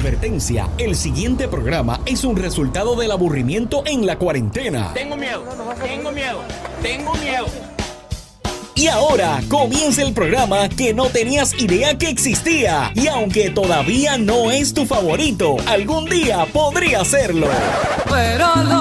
Advertencia, el siguiente programa es un resultado del aburrimiento en la cuarentena. Tengo miedo, tengo miedo, tengo miedo. Y ahora comienza el programa que no tenías idea que existía. Y aunque todavía no es tu favorito, algún día podría serlo. pero dudo.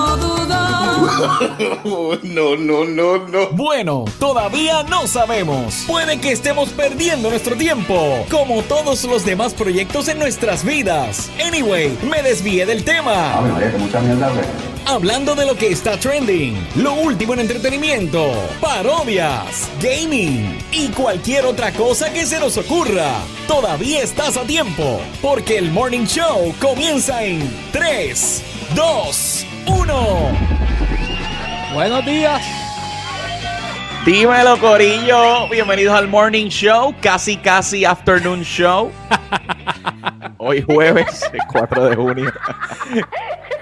no, no, no, no. Bueno, todavía no sabemos. Puede que estemos perdiendo nuestro tiempo, como todos los demás proyectos en nuestras vidas. Anyway, me desvié del tema. Ave María, que mucha mierda, güey. Hablando de lo que está trending, lo último en entretenimiento, parodias, gaming y cualquier otra cosa que se nos ocurra. Todavía estás a tiempo, porque el Morning Show comienza en 3, 2, 1. Buenos días. Dímelo, Corillo. Bienvenidos al Morning Show, casi, casi Afternoon Show. Hoy jueves, 4 de junio.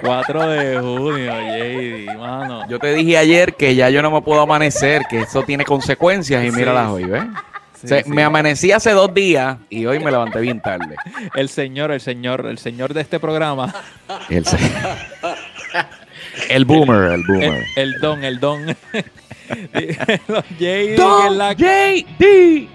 4 de junio, JD, mano. Yo te dije ayer que ya yo no me puedo amanecer, que eso tiene consecuencias y míralas hoy, ¿ves? Sí, O sea, sí. Me amanecí hace dos días y hoy me levanté bien tarde. El señor, el señor, el señor de este programa. El, se- el boomer, el El, boomer. el don, el don. Los JD, que es Don la, JD.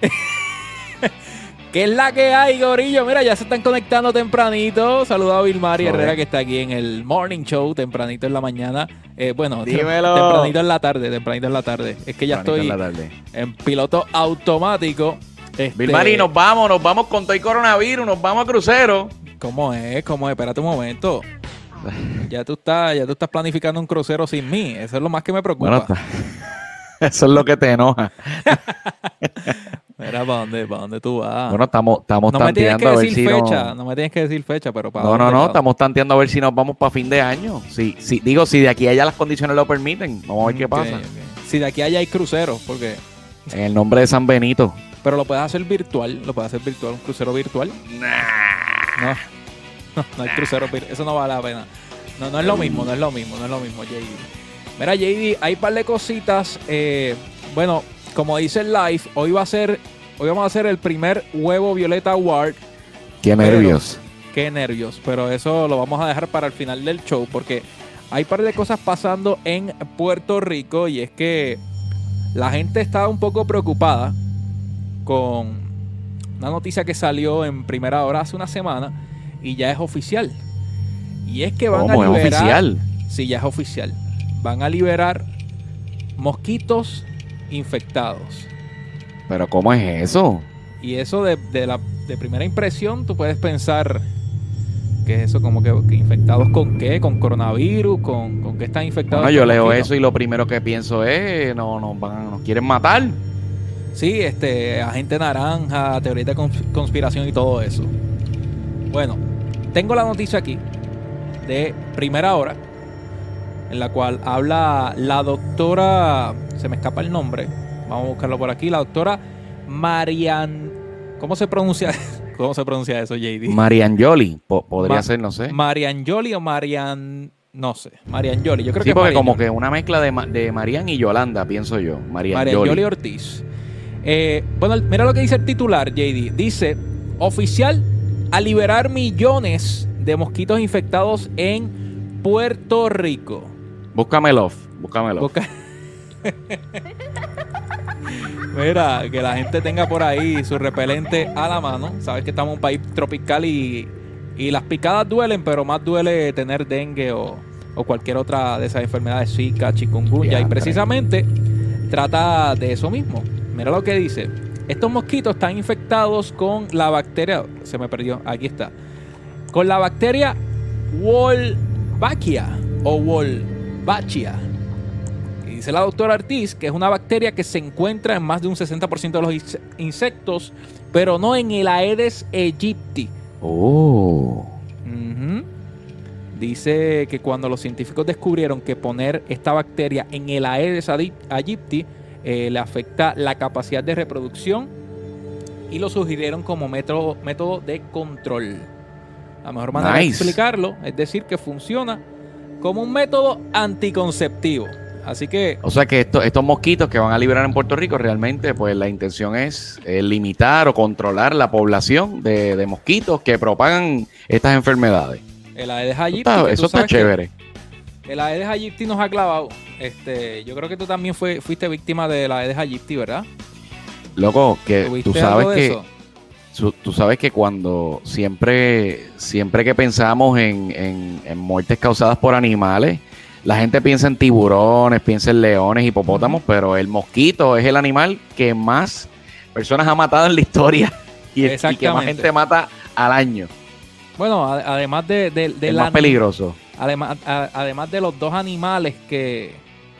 que es la que hay, Gorillo. Mira, ya se están conectando tempranito. Saludos a Vilmari. Herrera, que está aquí en el Morning Show, tempranito en la mañana. Eh, bueno, Dímelo. tempranito en la tarde, tempranito en la tarde. Es que ya Tempranito estoy en la tarde. en piloto automático. Este, Vilmari, nos vamos, nos vamos con todo el coronavirus, nos vamos a crucero. ¿Cómo es? ¿Cómo es? Espérate un momento. Ya tú estás, ya tú estás planificando un crucero sin mí. Eso es lo más que me preocupa. Bueno, eso es lo que te enoja. Mira, ¿para dónde, para dónde tú vas? Bueno, estamos, estamos no tanteando a ver si fecha, no... no me tienes que decir fecha, pero para No, no, dónde, no, para- estamos tanteando a ver si nos vamos para fin de año. Si, si, digo, si de aquí a allá las condiciones lo permiten, vamos a ver qué pasa. Si de aquí a allá hay cruceros, porque... En el nombre de San Benito. Pero lo puedes hacer virtual, lo puedes hacer virtual, un crucero virtual. No, no, no hay crucero eso no vale la pena. No, no es lo mismo, no es lo mismo, no es lo mismo, JD. Mira, JD, hay un par de cositas. eh, bueno, como dice el live, hoy va a ser, hoy vamos a hacer el primer huevo violeta award. Qué Pero- nervios. Qué nervios, pero eso lo vamos a dejar para el final del show porque hay un par de cosas pasando en Puerto Rico y es que la gente está un poco preocupada con una noticia que salió en primera hora hace una semana y ya es oficial. Y es que van ¿Cómo a es liberar, oficial? Sí, ya es oficial. Van a liberar mosquitos infectados. Pero ¿cómo es eso? Y eso de, de la de primera impresión, tú puedes pensar que es eso como que, que infectados con qué, con coronavirus, con, con qué están infectados. Bueno, yo leo mosquitos? eso y lo primero que pienso es, no, nos van, nos quieren matar. Sí, este, agente naranja, teoría de cons- conspiración y todo eso. Bueno, tengo la noticia aquí de primera hora, en la cual habla la doctora, se me escapa el nombre, vamos a buscarlo por aquí, la doctora Marian, ¿cómo se pronuncia? ¿Cómo se pronuncia eso, JD? Marianjoli, po- podría Ma- ser, no sé. Marianjoli o Marian, no sé, Marianjoli, yo creo Sí, que porque como que una mezcla de, Ma- de Marian y Yolanda, pienso yo. Marianjoli Marianjoli. Ortiz. Eh, bueno, mira lo que dice el titular, JD. Dice, oficial a liberar millones de mosquitos infectados en Puerto Rico. Búscamelo, búscamelo. Busca- Mira, que la gente tenga por ahí su repelente a la mano. Sabes que estamos en un país tropical y, y las picadas duelen, pero más duele tener dengue o, o cualquier otra de esas enfermedades, Zika, chikungunya. Y precisamente trata de eso mismo. Mira lo que dice. Estos mosquitos están infectados con la bacteria. Se me perdió. Aquí está. Con la bacteria Wolbachia o Wolbachia. Y dice la doctora Ortiz que es una bacteria que se encuentra en más de un 60% de los inse- insectos, pero no en el Aedes aegypti. Oh. Ujú. Dice que cuando los científicos descubrieron que poner esta bacteria en el Aedes aegypti eh, le afecta la capacidad de reproducción y lo sugirieron como método, método de control. La mejor manera de explicarlo es decir que funciona como un método anticonceptivo. Así que O sea que esto- estos mosquitos que van a liberar en Puerto Rico, realmente, pues la intención es eh, limitar o controlar la población de, de mosquitos que propagan estas enfermedades. el Aedes aegypti, Está- eso está que chévere. El Aedes aegypti nos ha clavado. Este, yo creo que tú también fue, fuiste víctima del Aedes aegypti, ¿verdad? Loco, que ¿Tuviste tú sabes de que? Su- Tú sabes que cuando siempre, siempre que pensamos en, en- en muertes causadas por animales, la gente piensa en tiburones, piensa en leones, hipopótamos, pero el mosquito es el animal que más personas ha matado en la historia y, el- y que más gente mata al año. Bueno, a- además de, de, de es la- más peligroso. Además, a- además de los dos animales que,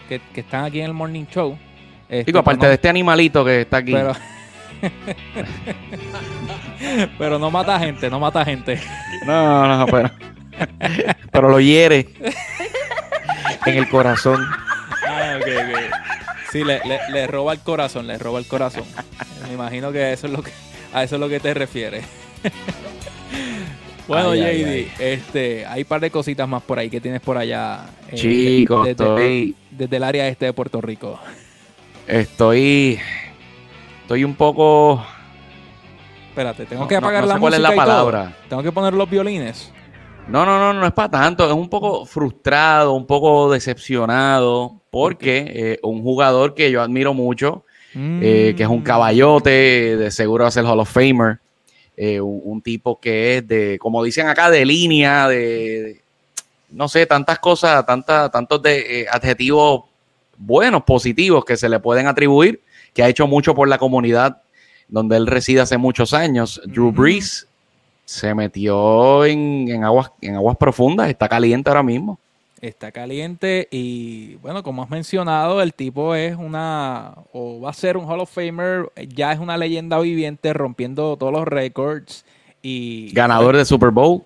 que, que están aquí en el Morning Show. este, Digo, aparte no- de este animalito que está aquí. Pero, pero no mata gente, no mata gente. No, no, pero, pero lo hiere en el corazón. Ah, ok, ok. Sí, le, le- le roba el corazón, le roba el corazón. Me imagino que eso es lo que a eso es lo que te refieres. bueno, Ay, JD, ay, ay. este, hay un par de cositas más por ahí que tienes por allá. eh, Chicos, desde, estoy, desde el área este de Puerto Rico. estoy, estoy un poco Espérate, tengo No, que apagar no la sé cuál es la y todo. palabra. Tengo que poner los violines. No, no, no, no es para tanto. Es un poco frustrado, un poco decepcionado, porque eh, un jugador que yo admiro mucho, eh, que es un Mm. caballote, de seguro va a ser Hall of Famer, eh, un, un tipo que es de, como dicen acá, de línea, de- no sé, tantas cosas, tanta, tantos de, eh, adjetivos buenos, positivos que se le pueden atribuir, que ha hecho mucho por la comunidad donde él reside hace muchos años. Drew. Brees se metió en, en aguas, en aguas profundas, está caliente ahora mismo. Está caliente y bueno, como has mencionado, el tipo es una o va a ser un Hall of Famer, ya es una leyenda viviente rompiendo todos los récords y Ganador de Super Bowl.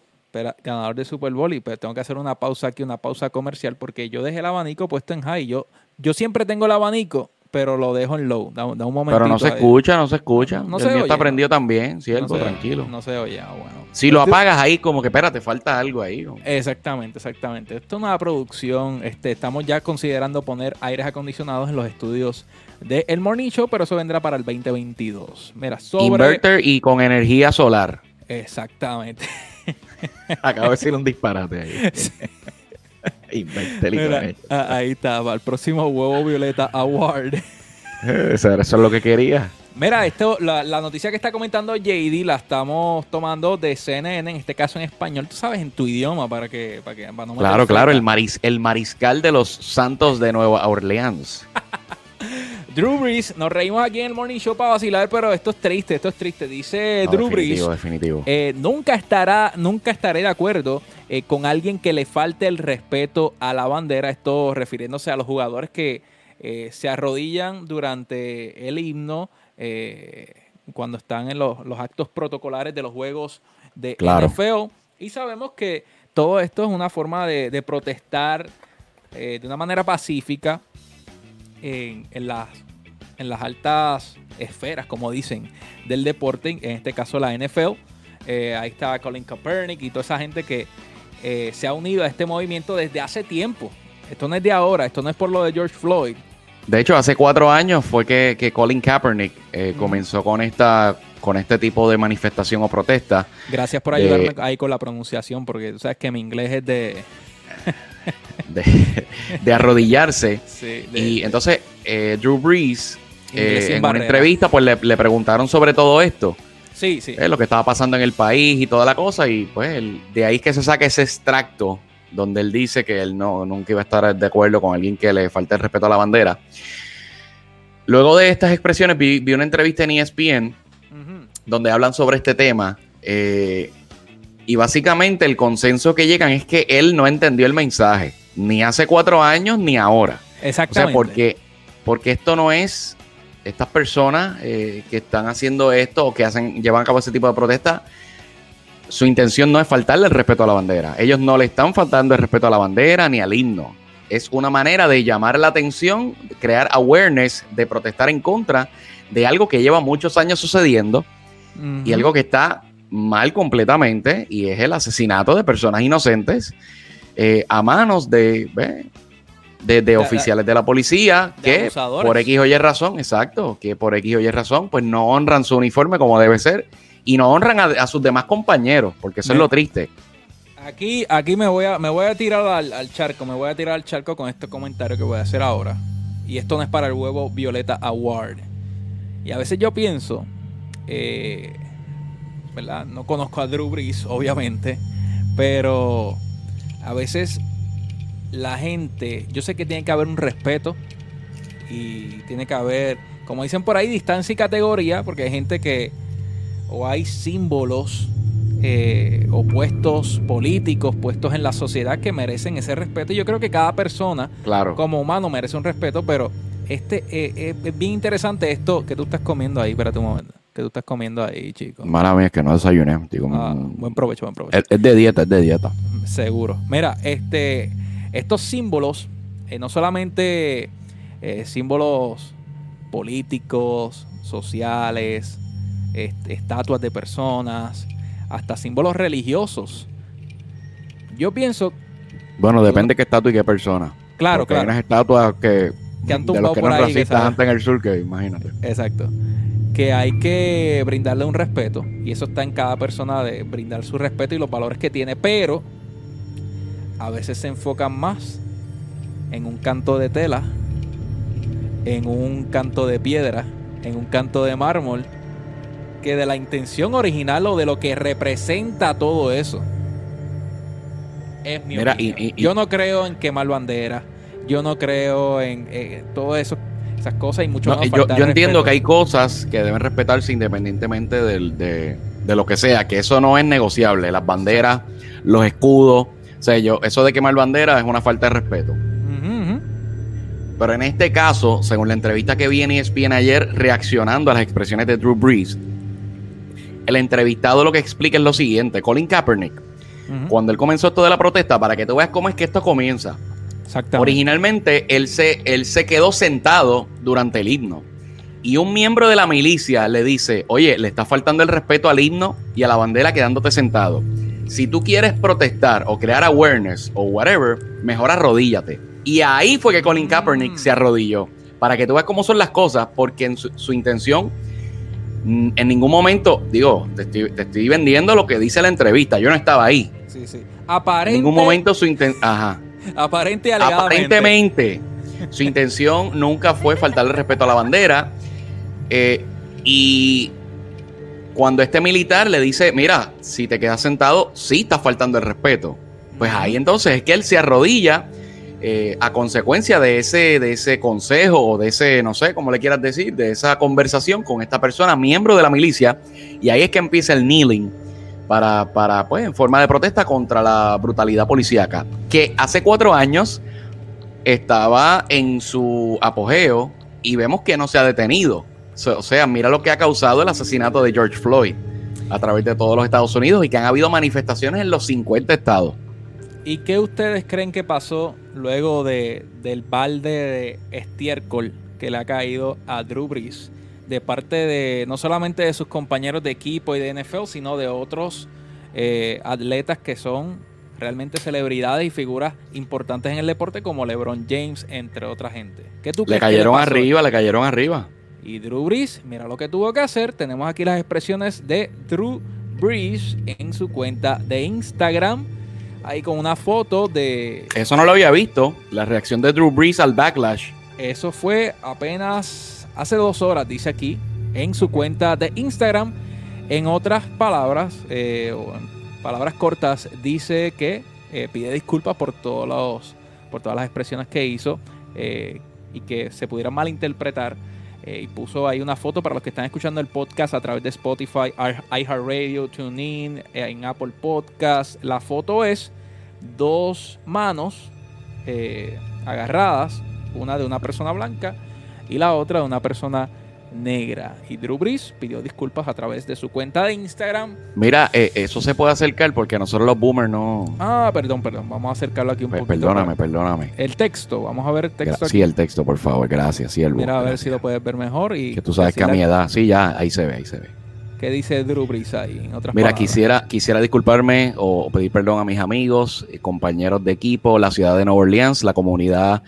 Ganador de Super Bowl y pues tengo que hacer una pausa aquí, una pausa comercial porque yo dejé el abanico puesto en high. Yo yo siempre tengo el abanico, pero lo dejo en low. Da, da un momentito. Pero no se escucha, no se escucha. No el se mío está prendido también, cierto, No tranquilo. No se oye, ah, bueno. Si lo apagas ahí, como que espérate, falta algo ahí. ¿no? Exactamente, exactamente. Esto es una producción. Este, estamos ya considerando poner aires acondicionados en los estudios de El Morning Show, pero eso vendrá para el 2022. Mira, sobre. Inverter y con energía solar. Exactamente. Acabo de decir un disparate ahí. Mira, energía. ah, ahí está, para el próximo Huevo Violeta Award. Eso, era- eso es lo que quería. Mira, esto, la, la noticia que está comentando JD la estamos tomando de CNN, en este caso en español, tú sabes, en tu idioma, para que, para que para no meter Claro, claro, el, maris, el mariscal de los Santos de Nueva Orleans. Drew Brees, nos reímos aquí en el Morning Show para vacilar, pero esto es triste, esto es triste. Dice No, Drew Brees, definitivo, eh, nunca estará, nunca estaré de acuerdo eh, con alguien que le falte el respeto a la bandera. Esto refiriéndose a los jugadores que eh, se arrodillan durante el himno eh, cuando están en los, los actos protocolares de los juegos de Claro. NFL. Y sabemos que todo esto es una forma de, de protestar eh, de una manera pacífica en, en las, en las altas esferas, como dicen, del deporte, en este caso la NFL. Eh, ahí está Colin Kaepernick y toda esa gente que eh, se ha unido a este movimiento desde hace tiempo. Esto no es de ahora, esto no es por lo de George Floyd. De hecho, hace cuatro años fue que, que Colin Kaepernick eh, comenzó con esta con este tipo de manifestación o protesta. Gracias por ayudarme ahí con la pronunciación, porque tú sabes que mi inglés es de... de, de arrodillarse. sí, de- Y entonces, eh, Drew Brees, Inglés eh, en una entrevista, pues le, le preguntaron sobre todo esto, sí, sí. eh, lo que estaba pasando en el país y toda la cosa. Y pues de ahí es que se saca ese extracto donde él dice que él no, nunca iba a estar de acuerdo con alguien que le falte el respeto a la bandera. Luego de estas expresiones, vi, vi una entrevista en ESPN donde hablan sobre este tema. eh, y básicamente el consenso que llegan es que él no entendió el mensaje, ni hace cuatro años ni ahora. O sea, Exactamente. porque, porque esto no es, estas personas eh, que están haciendo esto o que hacen, llevan a cabo ese tipo de protesta, su intención no es faltarle el respeto a la bandera. Ellos no le están faltando el respeto a la bandera ni al himno. Es una manera de llamar la atención, crear awareness, de protestar en contra de algo que lleva muchos años sucediendo y algo que está mal completamente y es el asesinato de personas inocentes eh, a manos de, ve, de, de la- oficiales de la policía de que abusadores. por X o Y razón, exacto, que por X o Y razón, pues no honran su uniforme como debe ser y no honran a, a sus demás compañeros, porque eso es lo triste. Aquí, aquí me voy a, me voy a tirar al, al charco, me voy a tirar al charco con este comentario que voy a hacer ahora. Y esto no es para el huevo Violeta Award. Y a veces yo pienso, eh, ¿verdad? No conozco a Drew Brees, obviamente, pero a veces la gente, yo sé que tiene que haber un respeto y tiene que haber, como dicen por ahí, distancia y categoría, porque hay gente que, o hay símbolos eh, o puestos políticos, puestos en la sociedad que merecen ese respeto. Y yo creo que cada persona Claro. como humano merece un respeto, pero este eh, eh, es bien interesante esto que tú estás comiendo ahí. Espérate un momento. Que tú estás comiendo ahí, chico. Mala mía, es que no desayuné. Digo, Ah, mm, buen provecho, buen provecho. es, de dieta, es de dieta. Seguro. Mira, este, estos símbolos, eh, no solamente eh, símbolos políticos, sociales, est- estatuas de personas, hasta símbolos religiosos. Yo pienso, Bueno, depende de qué estatua y qué persona. claro, Porque hay claro, unas estatuas que, Que han de los que por eran ahí, racistas antes en el sur, que imagínate. exacto, que hay que brindarle un respeto y eso está en cada persona de brindar su respeto y los valores que tiene, pero a veces se enfocan más en un canto de tela, en un canto de piedra, en un canto de mármol, que de la intención original o de lo que representa todo eso. Es mi Mira, opinión. y- y- y- Yo no creo en quemar banderas, yo no creo en eh, todo eso, esas cosas y mucho No, menos yo, entiendo que hay cosas que deben respetarse independientemente del- de, de lo que sea, que eso no es negociable. Las banderas, los escudos, o sea, yo, eso de quemar banderas es una falta de respeto. Pero en este caso, según la entrevista que vi en E ESPN ayer, reaccionando a las expresiones de Drew Brees, el entrevistado lo que explica es lo siguiente: Colin Kaepernick, cuando él comenzó esto de la protesta, para que tú veas cómo es que esto comienza. Exactamente. Originalmente él se, él se quedó sentado durante el himno. Y un miembro de la milicia le dice, oye, le está faltando el respeto al himno y a la bandera quedándote sentado. Si tú quieres protestar o crear awareness o whatever, mejor arrodíllate. Y ahí fue que Colin Kaepernick Mm. se arrodilló. Para que tú veas cómo son las cosas, porque en su, su intención, mm, en ningún momento, digo, te estoy, te estoy vendiendo lo que dice la entrevista. Yo no estaba ahí. Sí, sí. En Aparente, ningún momento su intención... Ajá. Aparente y. Aparentemente, su intención nunca fue faltarle respeto a la bandera. eh, y cuando este militar le dice, mira, si te quedas sentado, sí estás faltando el respeto. Pues ahí entonces es que él se arrodilla eh, a consecuencia de ese, de ese consejo o de ese, no sé cómo le quieras decir, de esa conversación con esta persona, miembro de la milicia. Y ahí es que empieza el kneeling para, para pues, en forma de protesta contra la brutalidad policíaca. Que hace cuatro años estaba en su apogeo y vemos que no se ha detenido. O sea, mira lo que ha causado el asesinato de George Floyd a través de todos los Estados Unidos y que han habido manifestaciones en los 50 estados. ¿Y qué ustedes creen que pasó luego de, del balde de estiércol que le ha caído a Drew Brees de parte de no solamente de sus compañeros de equipo y de NFL, sino de otros eh, atletas que son realmente celebridades y figuras importantes en el deporte como LeBron James, entre otra gente? ¿Qué tú Le que cayeron arriba, le cayeron arriba. Y Drew Brees, mira lo que tuvo que hacer. Tenemos aquí las expresiones de Drew Brees en su cuenta de Instagram. Ahí con una foto de... Eso no lo había visto. La reacción de Drew Brees al backlash. Eso fue apenas hace dos horas, dice aquí, en su cuenta de Instagram. En otras palabras, eh, o en palabras cortas, dice que eh, pide disculpas por, todos los, por todas las expresiones que hizo eh, y que se pudieran malinterpretar. Y puso ahí una foto para los que están escuchando el podcast a través de Spotify, iHeartRadio, TuneIn, en Apple Podcast. La foto es dos manos agarradas, una de una persona blanca y la otra de una persona negra. Y Drew Brees pidió disculpas a través de su cuenta de Instagram. Mira, eh, eso se puede acercar porque nosotros los boomers no. Ah, perdón, perdón. Vamos a acercarlo aquí un Pe- poquito. perdóname, perdóname. El texto, vamos a ver el texto Gra- aquí. Sí, el texto, por favor. Gracias, siervo. Mira a ver Gracias. si lo puedes ver mejor. Y Que tú sabes que a mi edad, sí, ya, ahí se ve, ahí se ve. ¿Qué dice Drew Brees ahí? En otras Mira, palabras? quisiera, quisiera disculparme o pedir perdón a mis amigos, eh, compañeros de equipo, la ciudad de Nueva Orleans, la comunidad,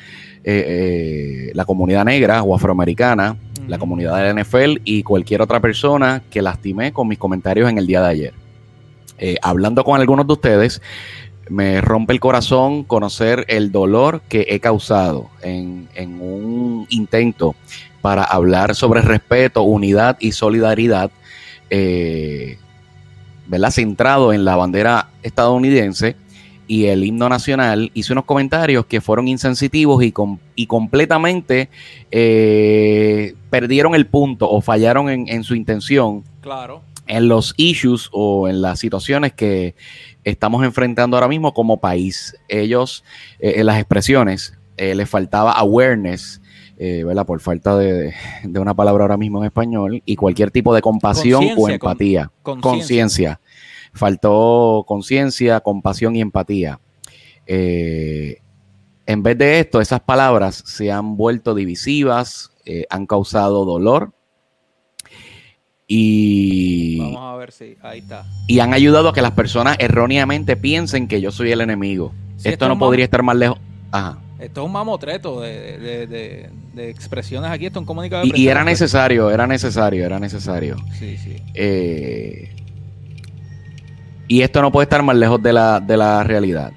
eh, eh, la comunidad negra o afroamericana, la comunidad del NFL y cualquier otra persona que lastimé con mis comentarios en el día de ayer. Eh, hablando con algunos de ustedes, me rompe el corazón conocer el dolor que he causado en, en un intento para hablar sobre respeto, unidad y solidaridad, eh, ¿verdad? Centrado en la bandera estadounidense y el himno nacional, hice unos comentarios que fueron insensitivos y, com- y completamente eh, perdieron el punto o fallaron en, en su intención Claro. en los issues o en las situaciones que estamos enfrentando ahora mismo como país. Ellos, eh, en las expresiones, eh, les faltaba awareness, eh, ¿verdad? Por falta de, de una palabra ahora mismo en español, y cualquier tipo de compasión o empatía. conciencia. Faltó conciencia, compasión y empatía. Eh, en vez de esto, esas palabras se han vuelto divisivas, eh, han causado dolor y, Vamos a ver si. Ahí está. y han ayudado a que las personas erróneamente piensen que yo soy el enemigo. Esto esto es no podría estar más lejos. Ajá. Esto es un mamotreto de, de, de- de expresiones aquí. Esto es un comunicado de Y, era necesario, era necesario, era necesario. Sí, sí. Eh, y esto no puede estar más lejos de la, de la realidad.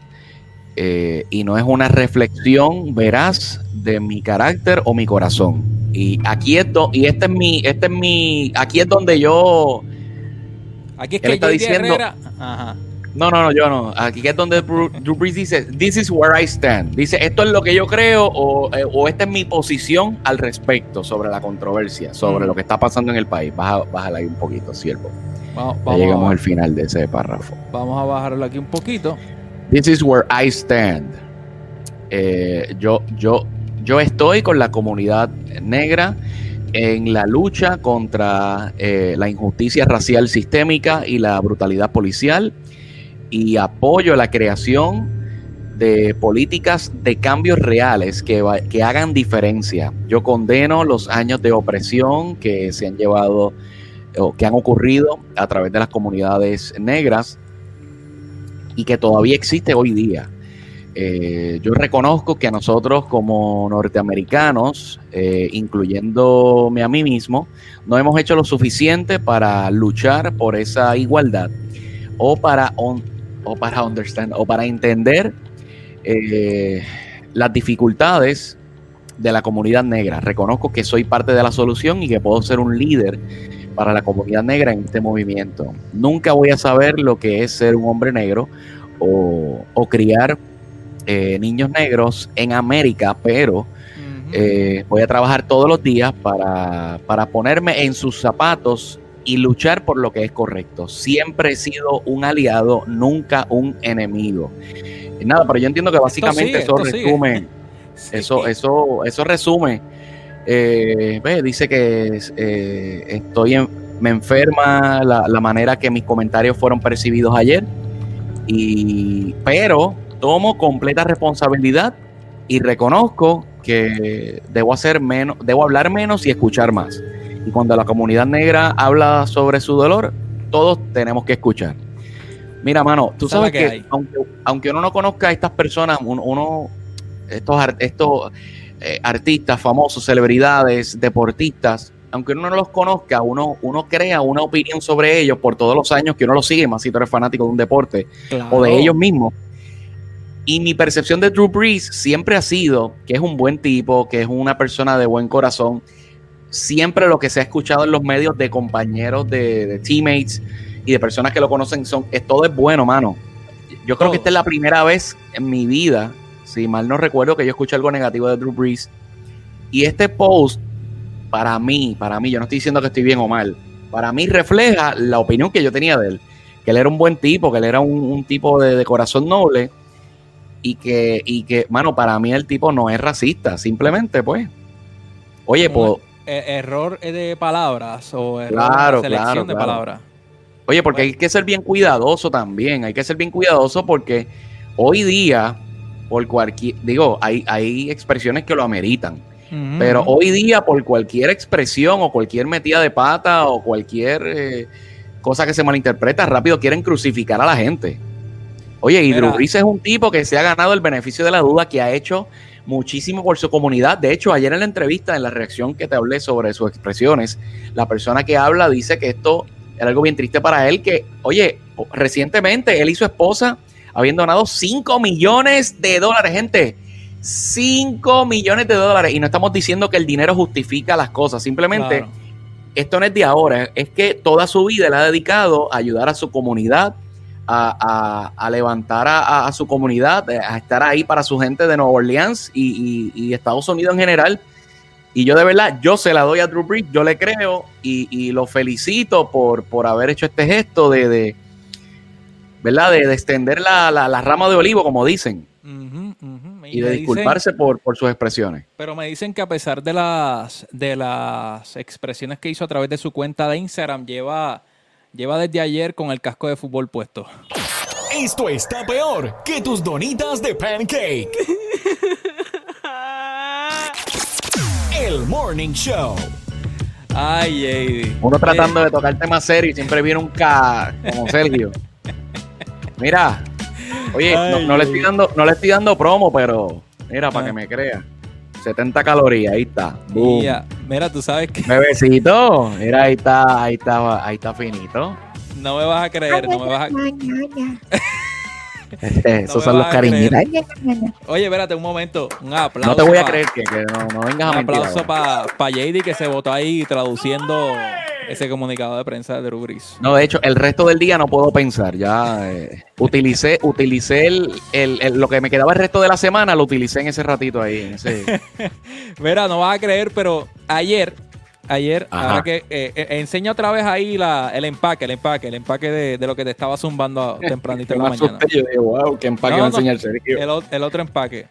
Eh, y no es una reflexión veraz de mi carácter o mi corazón. Y aquí es do- y este es mi, este es mi, aquí es donde yo, Aquí es Él que está JD diciendo- Herrera. Ajá. No, no, no, yo no. Aquí es donde Drew Brees dice, this is where I stand. Dice, esto es lo que yo creo o, eh, o esta es mi posición al respecto sobre la controversia, sobre Mm. lo que está pasando en el país. Baja, bájala ahí un poquito, siervo. Vamos, Ya llegamos a, al final de ese párrafo. vamos a bajarlo aquí un poquito. This is where I stand. Eh, yo, yo, yo estoy con la comunidad negra en la lucha contra eh, la injusticia racial sistémica y la brutalidad policial y apoyo la creación de políticas de cambios reales que, que hagan diferencia. Yo condeno los años de opresión que se han llevado o que han ocurrido a través de las comunidades negras y que todavía existe hoy día. Eh, yo reconozco que a nosotros como norteamericanos, eh, incluyéndome a mí mismo, no hemos hecho lo suficiente para luchar por esa igualdad o para, o para understand o para entender eh, las dificultades de la comunidad negra. Reconozco que soy parte de la solución y que puedo ser un líder para la comunidad negra en este movimiento. Nunca voy a saber lo que es ser un hombre negro o, o criar eh, niños negros en América, pero eh, voy a trabajar todos los días para, para ponerme en sus zapatos y luchar por lo que es correcto. Siempre he sido un aliado, nunca un enemigo. Y nada, pero yo entiendo que básicamente sigue, eso resume, Sí. eso, eso, eso resume. eh, ve, dice que eh, estoy en- me enferma la, la manera que mis comentarios fueron percibidos ayer. Y, pero tomo completa responsabilidad y reconozco que debo hacer menos, debo hablar menos y escuchar más. Y cuando la comunidad negra habla sobre su dolor, todos tenemos que escuchar. Mira, mano, tú sabes que aunque, aunque uno no conozca a estas personas, uno, uno- estos, estos eh, artistas famosos, celebridades, deportistas, aunque uno no los conozca, uno, uno crea una opinión sobre ellos por todos los años que uno los sigue, más si tú eres fanático de un deporte o de ellos mismos. Y mi percepción de Drew Brees siempre ha sido que es un buen tipo, que es una persona de buen corazón. Siempre lo que se ha escuchado en los medios de compañeros, de, de teammates y de personas que lo conocen son, es, todo es bueno, mano. Yo creo que esta es la primera vez en mi vida, si mal no recuerdo, que yo escuché algo negativo de Drew Brees. Y este post, para mí, para mí, yo no estoy diciendo que estoy bien o mal, para mí refleja la opinión que yo tenía de él que él era un buen tipo, que él era un, un tipo de, de corazón noble y que, y que, mano, para mí el tipo no es racista, simplemente pues. Oye, pues, error de palabras o error Claro, de selección claro, de claro. palabras. oye, porque hay que ser bien cuidadoso también, hay que ser bien cuidadoso porque hoy día, por cualquier, digo, hay, hay expresiones que lo ameritan. Pero hoy día, por cualquier expresión o cualquier metida de pata o cualquier eh, cosa que se malinterpreta, rápido quieren crucificar a la gente. Oye, y Mira. Drew Brees es un tipo que se ha ganado el beneficio de la duda, que ha hecho muchísimo por su comunidad. De hecho, ayer en la entrevista, en la reacción que te hablé sobre sus expresiones, la persona que habla dice que esto era algo bien triste para él, que, oye, recientemente él y su esposa habían donado 5 millones de dólares, gente. 5 millones de dólares. Y no estamos diciendo que el dinero justifica las cosas, simplemente Claro. esto no es de ahora, es que toda su vida él ha dedicado a ayudar a su comunidad, a, a- a levantar a, su comunidad, eh, a estar ahí para su gente de Nueva Orleans y, y- y Estados Unidos en general. Y yo de verdad, yo se la doy a Drew Brees, yo le creo y, y lo felicito por, por haber hecho este gesto de, de ¿verdad? De, de extender la, la- la rama de olivo, como dicen, y de dicen- disculparse por, por sus expresiones. Pero me dicen que a pesar de las de las expresiones que hizo a través de su cuenta de Instagram, lleva, lleva desde ayer con el casco de fútbol puesto. Esto está peor que tus donitas de pancake. El Morning Show. Ay, Eddie. Uno tratando de tocar temas serios y siempre viene un K como Sergio. Mira, oye, no, no le estoy dando, no le estoy dando promo, pero mira, para Ah. que me crea. 70 calorías, ahí está. Mira, mira, tú sabes que Bebecito, mira, ahí está, ahí está, ahí está finito. no me vas a creer, no me vas a... Este, esos me son los creer. cariñitos. Oye, espérate un momento, un aplauso. No te voy a pa- creer que, que no, no vengas Un a mentir. aplauso ahora. para JD que se votó ahí traduciendo ese comunicado de prensa de Drew Brees. No, de hecho, el resto del día no puedo pensar. Ya eh, utilicé, utilicé el, el- el- lo que me quedaba el resto de la semana, lo utilicé en ese ratito ahí. en ese- Mira, no vas a creer, pero ayer, ayer, Ajá. ahora que eh, eh, enseña otra vez ahí la, el empaque, el empaque, el empaque de, de lo que te estaba zumbando tempranito en la mañana. yo wow, qué empaque No, va a enseñar Sergio. El otro empaque.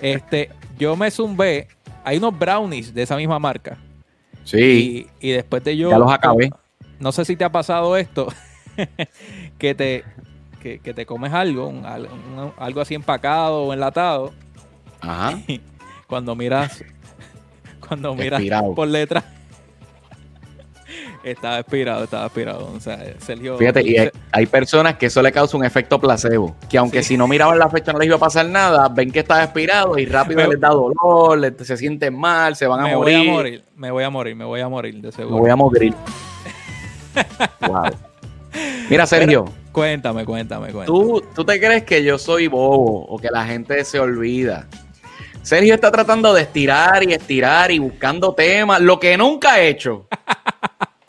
Este, yo me zumbé, hay unos brownies de esa misma marca. Sí, Y, y después de yo. Ya los acabé. No sé si te ha pasado esto, que te, que, que te comes algo, un- al- un- algo así empacado o enlatado, ajá. cuando miras, cuando miras por letra. Estaba expirado, estaba expirado. O sea, Sergio. Fíjate, y hay, hay personas que eso le causa un efecto placebo. Que aunque Sí. si no miraban la fecha no les iba a pasar nada, ven que está expirado y rápido Me- les da dolor, les- se sienten mal, se van a me morir. voy a morir, me voy a morir, me voy a morir, de Me seguro. voy a morir. wow. Mira, Sergio. Cuéntame, cuéntame, cuéntame. ¿Tú, ¿Tú te crees que yo soy bobo o que la gente se olvida? Sergio está tratando de estirar y estirar y buscando temas, lo que nunca ha hecho.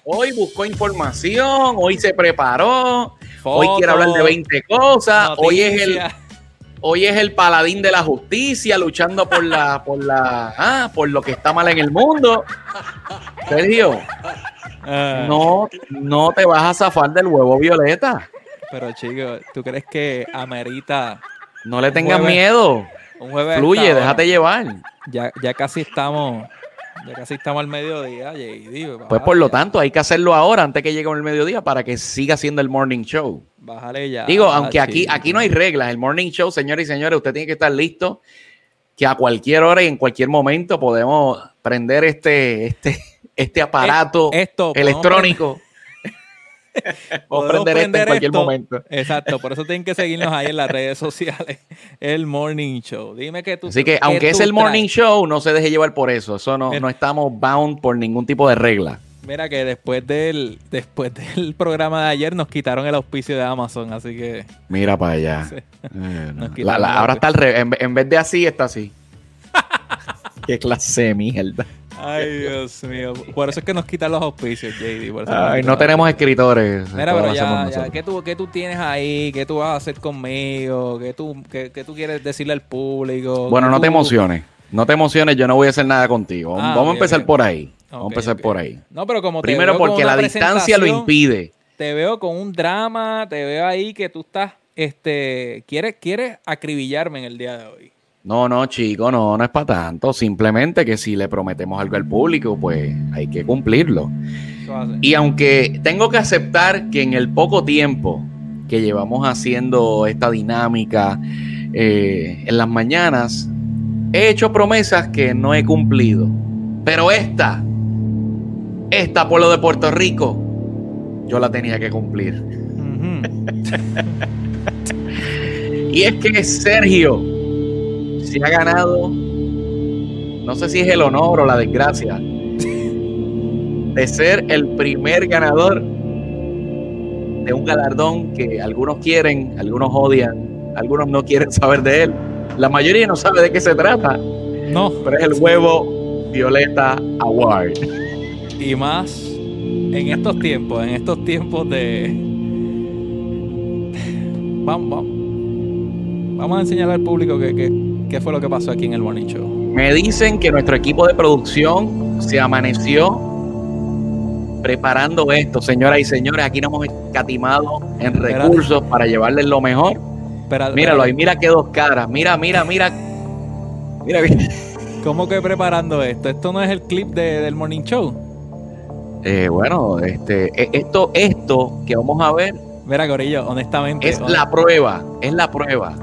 Hoy buscó información, hoy se preparó, hoy quiere hablar de 20 cosas, hoy es el hoy es el paladín de la justicia luchando por la por la ah, por lo que está mal en el mundo. Sergio, Ah, no no te vas a zafar del huevo violeta. Pero chicos, ¿tú crees que amerita No le tengas miedo. un jueves? Fluye, déjate llevar. Ya, ya casi estamos, ya casi estamos al mediodía, JD. Pues por lo tanto, hay que hacerlo ahora, antes que llegue el mediodía, para que siga siendo el morning show. Bájale ya. Digo, aunque aquí, aquí no hay reglas, el morning show, señores y señores, usted tiene que estar listo, que a cualquier hora y en cualquier momento podemos prender este, este, este aparato esto, electrónico. Podemos prender esto en cualquier esto. momento. Exacto, por eso tienen que seguirnos ahí en las redes sociales. El Morning Show. Dime que tú. Así que, aunque es el morning traes. show, no se deje llevar por eso. Eso no, Mira. no estamos bound por ningún tipo de regla. Mira que después del, después del programa de ayer nos quitaron el auspicio de Amazon, así que. Mira para allá. Sí. Eh, no. la- la- ahora está al revés. En, en vez de así, está así. Qué clase de mierda. Ay, Dios mío. Por eso es que nos quitan los auspicios, JD. por eso nos Ay, no tenemos escritores. Mira, pero ya, ya. ¿qué, tú, ¿qué tú tienes ahí? ¿Qué tú vas a hacer conmigo? ¿Qué tú, qué, qué tú quieres decirle al público? Bueno, ¿Qué no te emociones. No te emociones, yo no voy a hacer nada contigo. Ah, Vamos a empezar por ahí. Vamos a empezar por ahí. No, pero como te Primero veo con porque la distancia lo impide. Te veo con un drama, te veo ahí que tú estás, este, quieres, quieres acribillarme en el día de hoy. No, no, chico, no, no es para tanto. Simplemente que si le prometemos algo al público, pues hay que cumplirlo. Y aunque tengo que aceptar que en el poco tiempo que llevamos haciendo esta dinámica eh, en las mañanas, he hecho promesas que no he cumplido. Pero esta, esta pueblo de Puerto Rico, yo la tenía que cumplir. y es que Sergio se ha ganado, no sé si es el honor o la desgracia, de ser el primer ganador de un galardón que algunos quieren, algunos odian, algunos no quieren saber de él. La mayoría no sabe de qué se trata. No. Pero es el huevo Violeta Award. Y más en estos tiempos, en estos tiempos de. Vamos, vamos. Vamos a enseñar al público qué fue lo que pasó aquí en el Morning Show. Me dicen que nuestro equipo de producción se amaneció preparando esto, señoras y señores. Aquí nos hemos escatimado en recursos para llevarles lo mejor. Míralo ahí, mira qué dos caras. Mira, mira, mira. Mira, mira. ¿Cómo que preparando esto? ¿Esto no es el clip del Morning Show? Eh, bueno, este, e, esto, esto que vamos a ver. Mira, Corillo, honestamente. Es la prueba, es la prueba.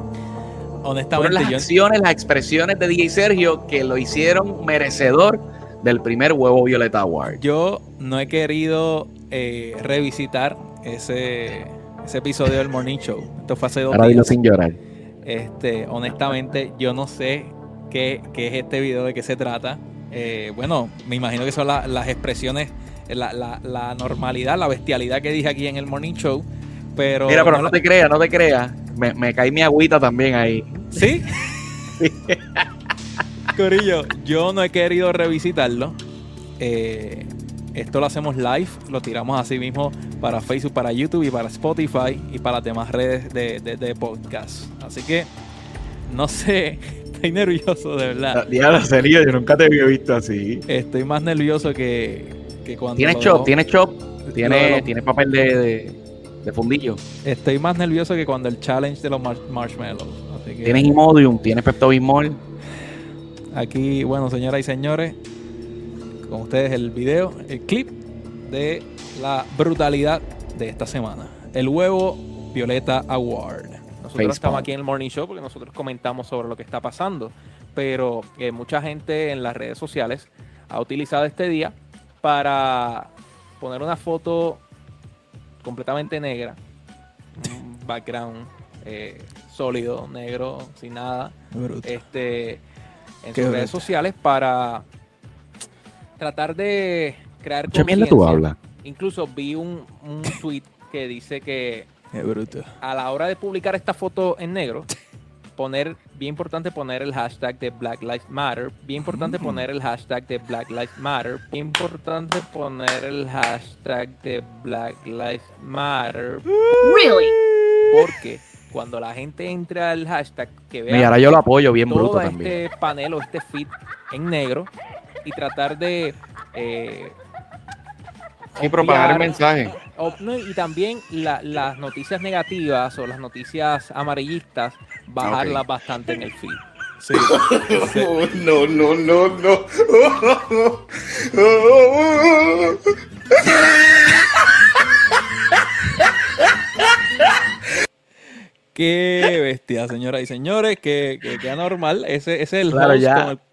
Honestamente. las acciones, las expresiones de DJ Sergio que lo hicieron merecedor del primer huevo Violeta Award. Yo no he querido eh, revisitar ese, ese episodio del Morning Show. Esto fue hace dos Ahora dilo sin llorar. Este, honestamente, yo no sé qué, qué, es este video, de qué se trata. Eh, bueno, me imagino que son las expresiones, la, la, la, normalidad, la bestialidad que dije aquí en el Morning Show. Pero Mira, pero no, te creas, no te creas. Me, me caí mi agüita también ahí. ¿Sí? Corillo, yo no he querido revisitarlo. Eh, esto lo hacemos live, lo tiramos así mismo para Facebook, para YouTube y para Spotify y para las demás redes de, podcast. Así que, no sé, estoy nervioso de verdad. Diablo, serio, yo nunca te había visto así. Estoy más nervioso que, que cuando. ¿Tienes chop? ¿Tienes chop? ¿Tienes, papel de, de, fundillo? Estoy más nervioso que cuando el challenge de los marshmallows. ¿Tienes Imodium? ¿Tienes Pepto Bismol? Aquí, bueno, señoras y señores, con ustedes el video, el clip de la brutalidad de esta semana. El huevo Violeta Award. Nosotros estamos aquí en el Morning Show porque nosotros comentamos sobre lo que está pasando, pero eh, mucha gente en las redes sociales ha utilizado este día para poner una foto completamente negra, un background eh, sólido, negro, sin nada. Este en sus redes sociales para tratar de crear conciencia. tú hablas? Incluso vi un, un tweet que dice que a la hora de publicar esta foto en negro, poner, bien importante poner el hashtag de Black Lives Matter, bien importante mm. poner el hashtag de Black Lives Matter, bien importante poner el hashtag de Black Lives Matter. Really? Porque cuando la gente entre al hashtag que vea Mira, ahora yo lo apoyo bien todo bruto este también. panel o este feed en negro y tratar de eh, y propagar el mensaje. Y también las noticias negativas o las noticias amarillistas bajarlas bastante en el feed. Sí. no, no, no, no. Qué bestia, señoras y señores, qué, qué, anormal. Ese, ese, es el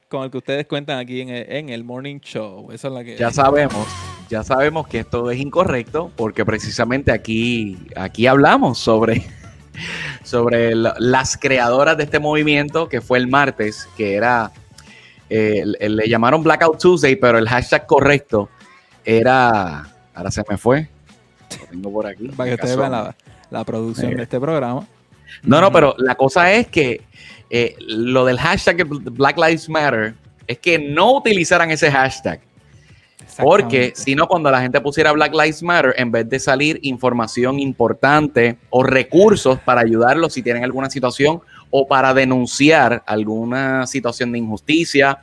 con, el, que ustedes cuentan aquí en el, Morning Show. Esa es la que. Ya sabemos, ya sabemos que esto es incorrecto, porque precisamente aquí, aquí hablamos sobre, sobre las creadoras de este movimiento, que fue el martes, que era. Eh, le llamaron Blackout Tuesday, pero el hashtag correcto era. Ahora se me fue. Lo tengo por aquí. Para que ustedes vean la, la producción de este programa. No, no, pero la cosa es que eh, lo del hashtag Black Lives Matter es que no utilizaran ese hashtag. Porque si no, cuando la gente pusiera Black Lives Matter, en vez de salir información importante o recursos para ayudarlos si tienen alguna situación o para denunciar alguna situación de injusticia,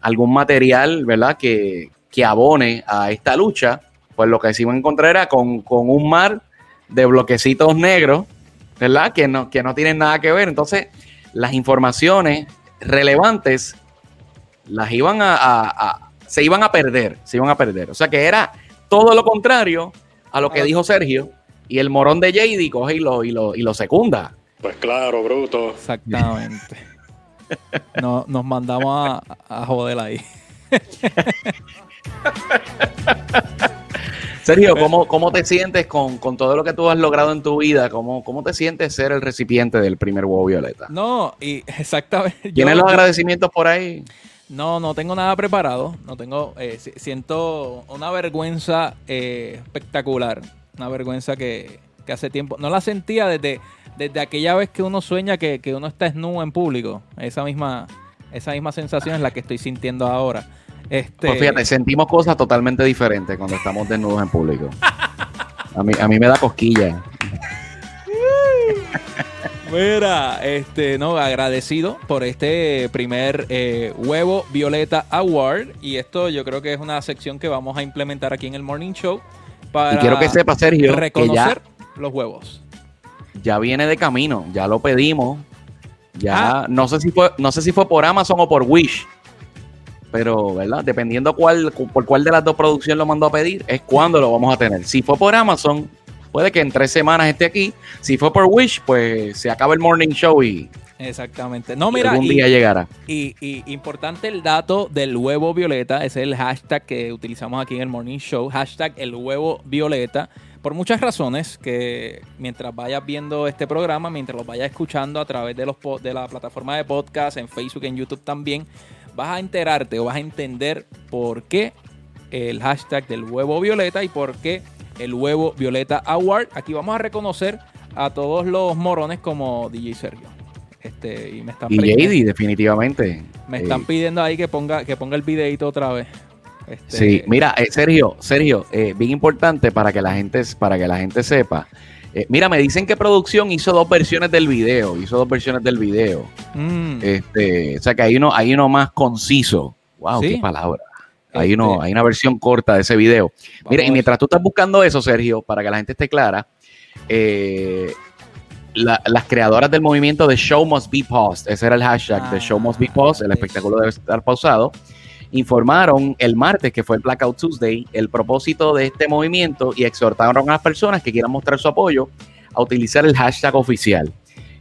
algún material, ¿verdad?, que, que abone a esta lucha, pues lo que decimos encontrar era con, con un mar de bloquecitos negros ¿verdad? Que no, que no tienen nada que ver. Entonces, las informaciones relevantes las iban a, se iban a perder, se iban a perder. O sea que era todo lo contrario a lo que dijo Sergio y el morón de JD coge y lo, y lo, y lo secunda. Pues claro, bruto. Exactamente. No, nos mandamos a, a joder ahí. Sergio, ¿cómo, cómo te sientes con, con todo lo que tú has logrado en tu vida? ¿Cómo, ¿Cómo te sientes ser el recipiente del primer huevo violeta? No, y exactamente. ¿Tienes yo- los agradecimientos por ahí? No, no tengo nada preparado. No tengo. eh, si- siento una vergüenza eh, espectacular. Una vergüenza que, que hace tiempo. No la sentía desde, desde aquella vez que uno sueña que, que uno está desnudo en público. Esa misma, esa misma sensación es la que estoy sintiendo ahora. Este, Pues fíjate, sentimos cosas totalmente diferentes cuando estamos desnudos en público. A mí, a mí me da cosquilla. Mira, este, no, agradecido por este primer eh, Huevo Violeta Award. Y esto yo creo que es una sección que vamos a implementar aquí en el Morning Show para Y quiero que sepa, Sergio, que ya, reconocer los huevos. ya viene de camino, ya lo pedimos. Ya, Ah. no sé si fue, no sé si fue por Amazon o por Wish. Pero, ¿verdad? Dependiendo cuál, cu- por cuál de las dos producciones lo mandó a pedir, es cuándo lo vamos a tener. Si fue por Amazon, puede que en tres semanas esté aquí. Si fue por Wish, pues se acaba el morning show y, Exactamente. No, mira, algún y, día llegará. y- y importante el dato del huevo violeta, ese es el hashtag que utilizamos aquí en el Morning Show, hashtag el huevo violeta, por muchas razones que mientras vayas viendo este programa, mientras lo vayas escuchando a través de, los de la plataforma de podcast, en Facebook, en YouTube también, vas a enterarte o vas a entender por qué el hashtag del huevo violeta y por qué el huevo violeta award. Aquí vamos a reconocer a todos los morones como DJ Sergio. Este, y me están Y JD, definitivamente. me Eh, están pidiendo ahí que ponga, que ponga el videito otra vez. Este, Sí, mira, eh, Sergio, Sergio, eh, bien importante para que la gente, para que la gente sepa. Eh, mira, me dicen que producción hizo dos versiones del video, hizo dos versiones del video. mm, Este, o sea que hay uno, hay uno más conciso. Wow, Sí. qué palabra. Hay, Este- uno, hay una versión corta de ese video. vamos Mira, y mientras tú estás buscando eso, Sergio, para que la gente esté clara, eh, la- las creadoras del movimiento de Show Must Be Paused, ese era el hashtag de Show Must Be Paused, el Ah, espectáculo debe estar pausado, informaron el martes, que fue el Blackout Tuesday, el propósito de este movimiento y exhortaron a las personas que quieran mostrar su apoyo a utilizar el hashtag oficial.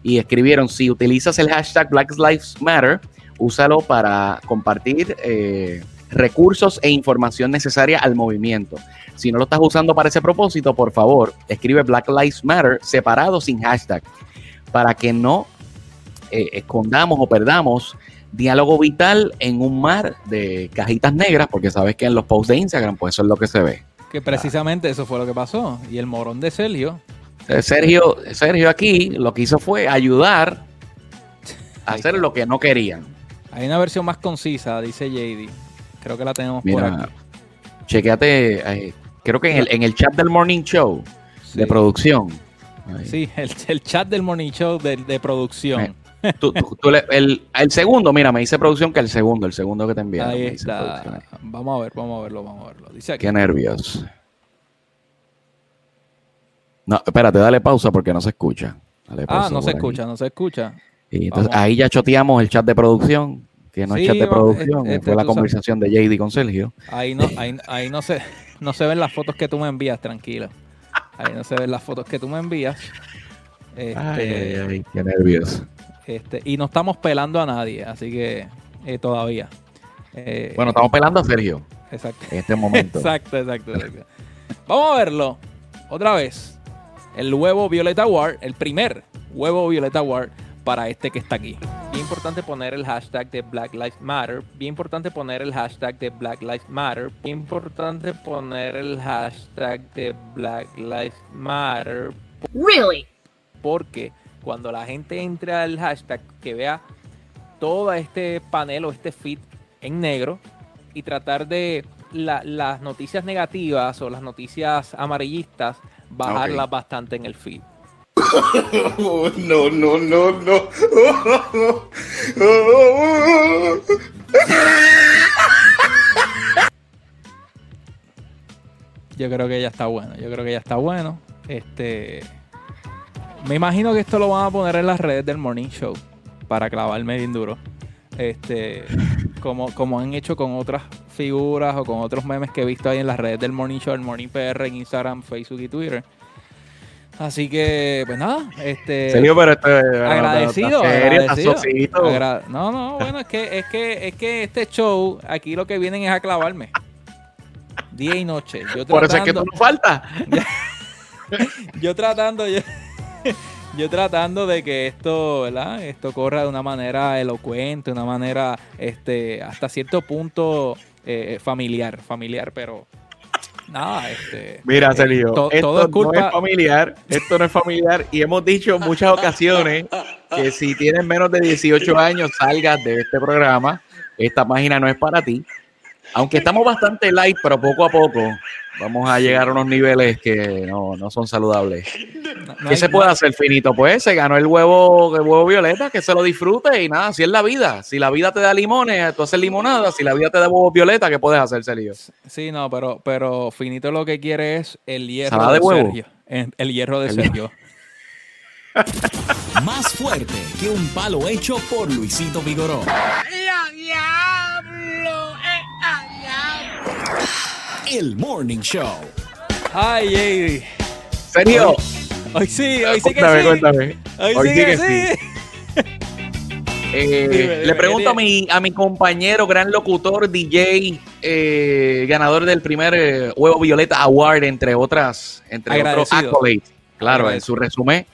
Y escribieron, si utilizas el hashtag Black Lives Matter, úsalo para compartir eh, recursos e información necesaria al movimiento. Si no lo estás usando para ese propósito, por favor, escribe Black Lives Matter separado sin hashtag para que no eh, escondamos o perdamos diálogo vital en un mar de cajitas negras, porque sabes que en los posts de Instagram, pues eso es lo que se ve. que precisamente eso fue lo que pasó. Y el morón de Sergio. Eh, Sergio, Sergio aquí lo que hizo fue ayudar a hacer lo que no querían. Hay una versión más concisa, dice JD. Creo que la tenemos por Mira, aquí. chequeate, eh, creo que en el, en el chat del Morning Show Sí, de producción. Ahí. Sí, el, el chat del Morning Show de, de producción. Tú- tú- tú le- el, el segundo, mira, me dice producción que el segundo, el segundo que te enviaron. Ahí está. Vamos a ver, vamos a verlo, vamos a verlo. Dice aquí. Qué nervios. No, espérate, dale pausa porque no se escucha. Dale Ah, no se por aquí. escucha, no se escucha. Y entonces Vamos. ahí ya choteamos el chat de producción, que no Sí, es de producción, este, fue la tú sabes. conversación de JD con Sergio. Ahí no, ahí, ahí no se, no se ven las fotos que tú me envías, tranquilo. Ahí no se ven las fotos que tú me envías. Este, Ay, ay, ay, qué nervios. este, y no estamos pelando a nadie, así que eh, todavía. Eh, Bueno, estamos pelando a Sergio exacto. en este momento. Exacto, exacto, exacto. Vamos a verlo otra vez. El huevo Violeta Award, el primer huevo Violeta Award para este que está aquí. Bien importante poner el hashtag de Black Lives Matter. Bien importante poner el hashtag de Black Lives Matter. Bien importante poner el hashtag de Black Lives Matter. Really? Porque cuando la gente entre al hashtag, que vea todo este panel o este feed en negro y tratar de la- las noticias negativas o las noticias amarillistas, bajarlas bastante en el feed. No, no, no, no. Yo creo que ya está bueno. Yo creo que ya está bueno. Este. Me imagino que esto lo van a poner en las redes del Morning Show para clavarme bien duro. Este. Como, como han hecho con otras figuras o con otros memes que he visto ahí en las redes del Morning Show, el Morning PR en Instagram, Facebook y Twitter. Así que, pues nada, este. Serio, pero esto es- agradecido, agradecido. socito. Agra- no, no, bueno, es que, es que, es que este show, aquí lo que vienen es a clavarme. Día y noche. Yo Por eso es que tratando- tú no faltas. yo tratando, yo, yo tratando de que esto, ¿verdad? Esto corra de una manera elocuente, una manera, este, hasta cierto punto eh, familiar, familiar, pero nada, este. Mira, eh, Sergio, to- esto todo es no es familiar, esto no es familiar y hemos dicho en muchas ocasiones que si tienes menos de 18 años salgas de este programa, esta página no es para ti. Aunque estamos bastante light, pero poco a poco vamos a llegar a unos niveles que no, no son saludables. no- no ¿Qué se puede hacer, Finito? Pues se ganó el huevo, el huevo violeta, que se lo disfrute y nada, así es la vida. Si la vida te da limones, tú haces limonada. Si la vida te da huevo violeta, ¿qué puedes hacer, Sergio? Sí, no, pero, pero Finito lo que quiere es el hierro ¿Salada de, de huevo? Sergio. El, el hierro de El- Sergio. Más fuerte que un palo hecho por Luisito Vigoró. El Morning Show. Ay, Amy. Sergio, Hoy sí, hoy sí que cuéntame, sí. cuéntame. Hoy, Hoy sí sí que, sí. Eh, Dime, dime, le pregunto a ¿qué mi, a mi compañero, gran locutor, DJ, eh, ganador del primer eh, Huevo Violeta Award, entre otras, entre otros Agradecido. accolades. Claro, en su resumen.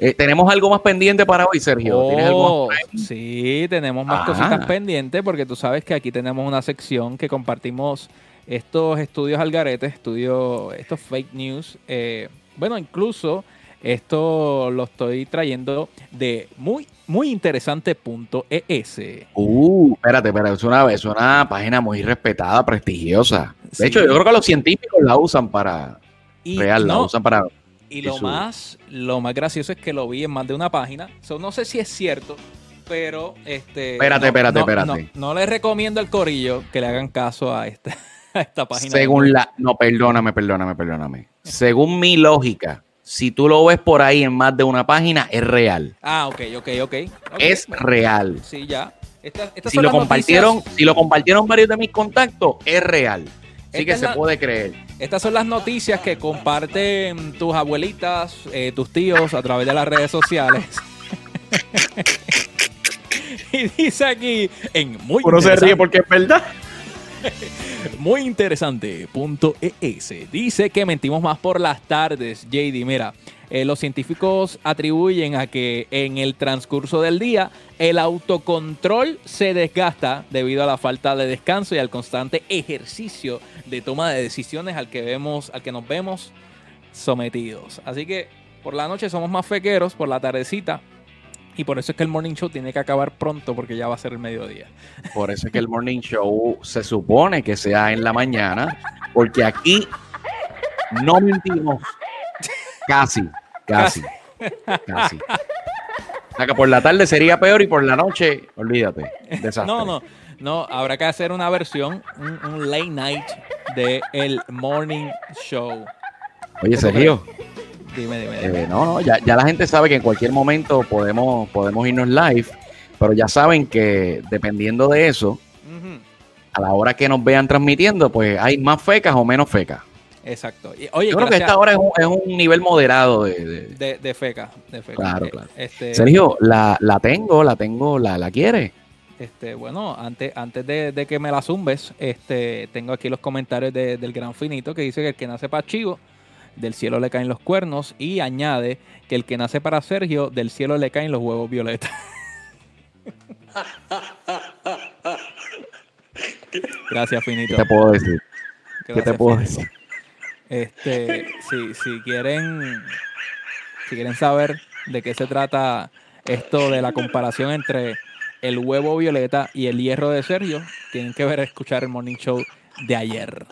Eh, ¿Tenemos algo más pendiente para hoy, Sergio? ¿Tienes algo Oh, más? sí, tenemos más Ah. cositas pendientes porque tú sabes que aquí tenemos una sección que compartimos estos estudios al garete, estudios, estos fake news. eh, bueno, incluso esto lo estoy trayendo de muy, muy interesante punto E ES. Uh, espérate, espérate, es una, es una página muy respetada, prestigiosa. De Sí. hecho, yo creo que los científicos la usan para, Y, real, la usan para... y lo más, lo más gracioso es que lo vi en más de una página. So, no sé si es cierto, pero este. Espérate, no- espérate, no- espérate. No, no les recomiendo al corillo que le hagan caso a esta, a esta página. Según la... No, perdóname, perdóname, perdóname. Según mi lógica, si tú lo ves por ahí en más de una página, es real. Ah, ok, ok, ok. Ok, Es real. Sí, ya. Esta- estas Si son lo las compartieron, noticias- si lo compartieron varios de mis contactos, es real. Así Esta que se la- puede creer. Estas son las noticias que comparten tus abuelitas, eh, tus tíos a través de las redes sociales. y dice aquí en muy interesante- porque es verdad. Muy interesante. Punto ES. Dice que mentimos más por las tardes. JD, mira, eh, los científicos atribuyen a que en el transcurso del día el autocontrol se desgasta debido a la falta de descanso y al constante ejercicio de toma de decisiones al que vemos, al que nos vemos sometidos. Así que por la noche somos más fequeros, por la tardecita. Y por eso es que el morning show tiene que acabar pronto porque ya va a ser el mediodía. Por eso es que el morning show se supone que sea en la mañana, porque aquí no mentimos. Casi, casi, casi. O sea que por la tarde sería peor y por la noche, olvídate. Desastre. No, no, no, habrá que hacer una versión, un, un late night de el morning show. Oye, Sergio, Dime, dime, dime. eh, no, no, ya, ya la gente sabe que en cualquier momento podemos, podemos irnos live, pero ya saben que dependiendo de eso, a la hora que nos vean transmitiendo, pues hay más fecas o menos fecas. Exacto. Y, oye, Yo creo que esta hora es un, es un nivel moderado de, de- de, de feca, de feca. Claro, Eh, claro. Este, Sergio, la, la tengo, la tengo, la, la quiere. este, bueno, antes, antes de, de que me la zumbes, este, tengo aquí los comentarios de- del gran finito que dice que el que nace para Chivo, del cielo le caen los cuernos, y añade que el que nace para Sergio, del cielo le caen los huevos violetas. Gracias, finito. ¿Qué te puedo decir? ¿Qué te puedo Finito. decir? Este, si, si quieren, si quieren saber de qué se trata esto de la comparación entre el huevo violeta y el hierro de Sergio, tienen que ver escuchar el morning show de ayer.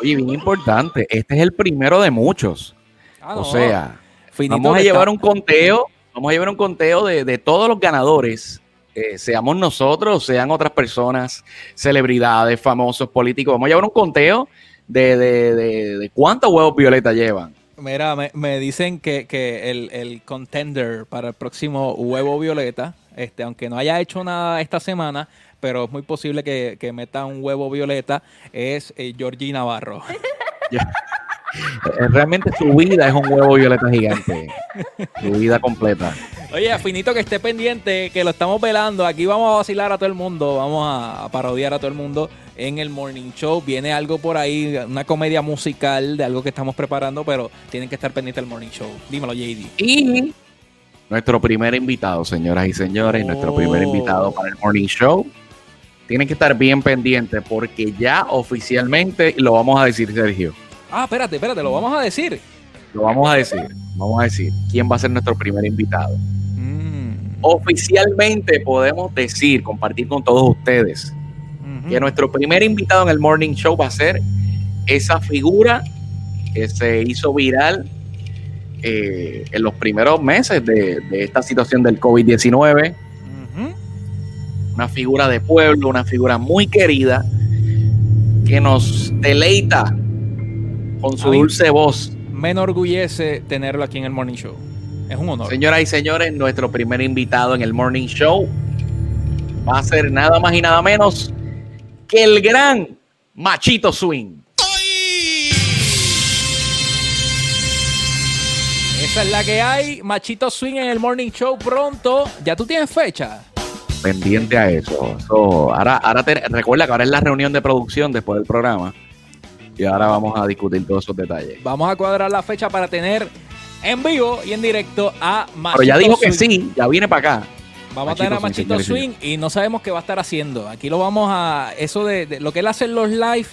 Oye, bien importante, este es el primero de muchos. Ah, o no, sea, vamos a llevar está- un conteo, vamos a llevar un conteo de, de todos los ganadores, eh, seamos nosotros, sean otras personas, celebridades, famosos, políticos. Vamos a llevar un conteo de, de, de, de cuántos huevos violeta llevan. Mira, me, me dicen que, que el, el contender para el próximo huevo violeta, este, aunque no haya hecho nada esta semana, pero es muy posible que, que meta un huevo violeta, es eh, Georgie Navarro. Eh, Realmente su vida es un huevo violeta gigante. Su vida completa. Oye, Finito, que esté pendiente, que lo estamos velando. Aquí vamos a vacilar a todo el mundo, vamos a, parodiar a todo el mundo en el Morning Show. Viene algo por ahí, una comedia musical de algo que estamos preparando, pero tienen que estar pendientes del Morning Show. Dímelo, JD. Y nuestro primer invitado, señoras y señores, nuestro primer Oh. invitado para el Morning Show. Tienen que estar bien pendientes porque ya oficialmente lo vamos a decir, Sergio. Ah, espérate, espérate, lo vamos a decir. Lo vamos a decir. Vamos a decir quién va a ser nuestro primer invitado. Mm, Oficialmente podemos decir, compartir con todos ustedes, que nuestro primer invitado en el Morning Show va a ser esa figura que se hizo viral eh, en los primeros meses de, de esta situación del COVID-19. Una figura de pueblo, una figura muy querida que nos deleita con su dulce voz. Me enorgullece tenerlo aquí en el Morning Show. Es un honor. Señoras y señores, nuestro primer invitado en el Morning Show va a ser nada más y nada menos que el gran Machito Swing. Esa es la que hay. Machito Swing en el Morning Show pronto. ¿Ya tú tienes fecha? Pendiente a eso. So, ahora, ahora te- recuerda que ahora es la reunión de producción después del programa. Y ahora vamos a discutir todos esos detalles. Vamos a cuadrar la fecha para tener en vivo y en directo a Machito Pero ya dijo que sí, ya viene para acá. Vamos Machito a tener a Machito Swing y no sabemos qué va a estar haciendo. Aquí lo vamos a. Eso de, de lo que él hace en los live,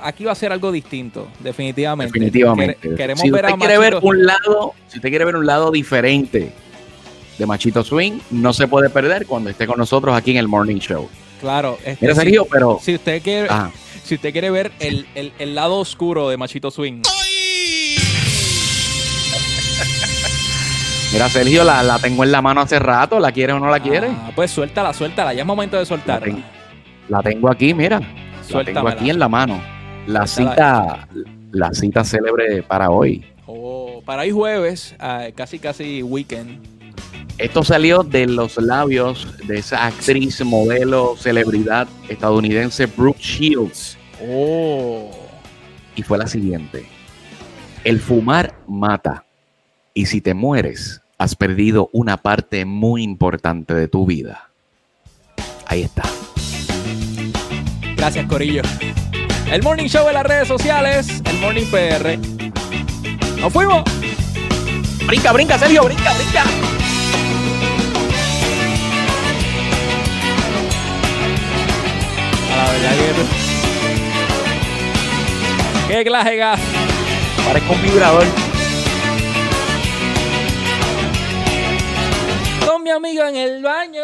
aquí va a ser algo distinto, definitivamente. Definitivamente. Quere- queremos si ver usted a quiere ver un lado, si usted quiere ver un lado diferente de Machito Swing, no se puede perder cuando esté con nosotros aquí en el Morning Show. Claro. este, Mira, si- Sergio, pero Si usted quiere, Ah. si usted quiere ver el, el- el lado oscuro de Machito Swing, mira, Sergio, la, la tengo en la mano hace rato, ¿la quiere o no la quiere? ah, pues suéltala, suéltala. Ya es momento de La, soltarla. ten- la tengo aquí, mira. La tengo Suéltamela. aquí en la mano. La Suéltala. cita, la cita célebre para hoy. Oh, para hoy jueves, ah, casi casi weekend. Esto salió de los labios de esa actriz, modelo, celebridad estadounidense Brooke Shields. Oh. Y fue la siguiente. El fumar mata. Y si te mueres, has perdido una parte muy importante de tu vida. Ahí está. Gracias, Corillo. El Morning Show en las redes sociales, el Morning PR. ¡Nos fuimos! Brinca, brinca, Sergio, brinca, brinca. La verdad que... ¡Qué clase gas! Parezco un vibrador. Con mi amigo en el baño.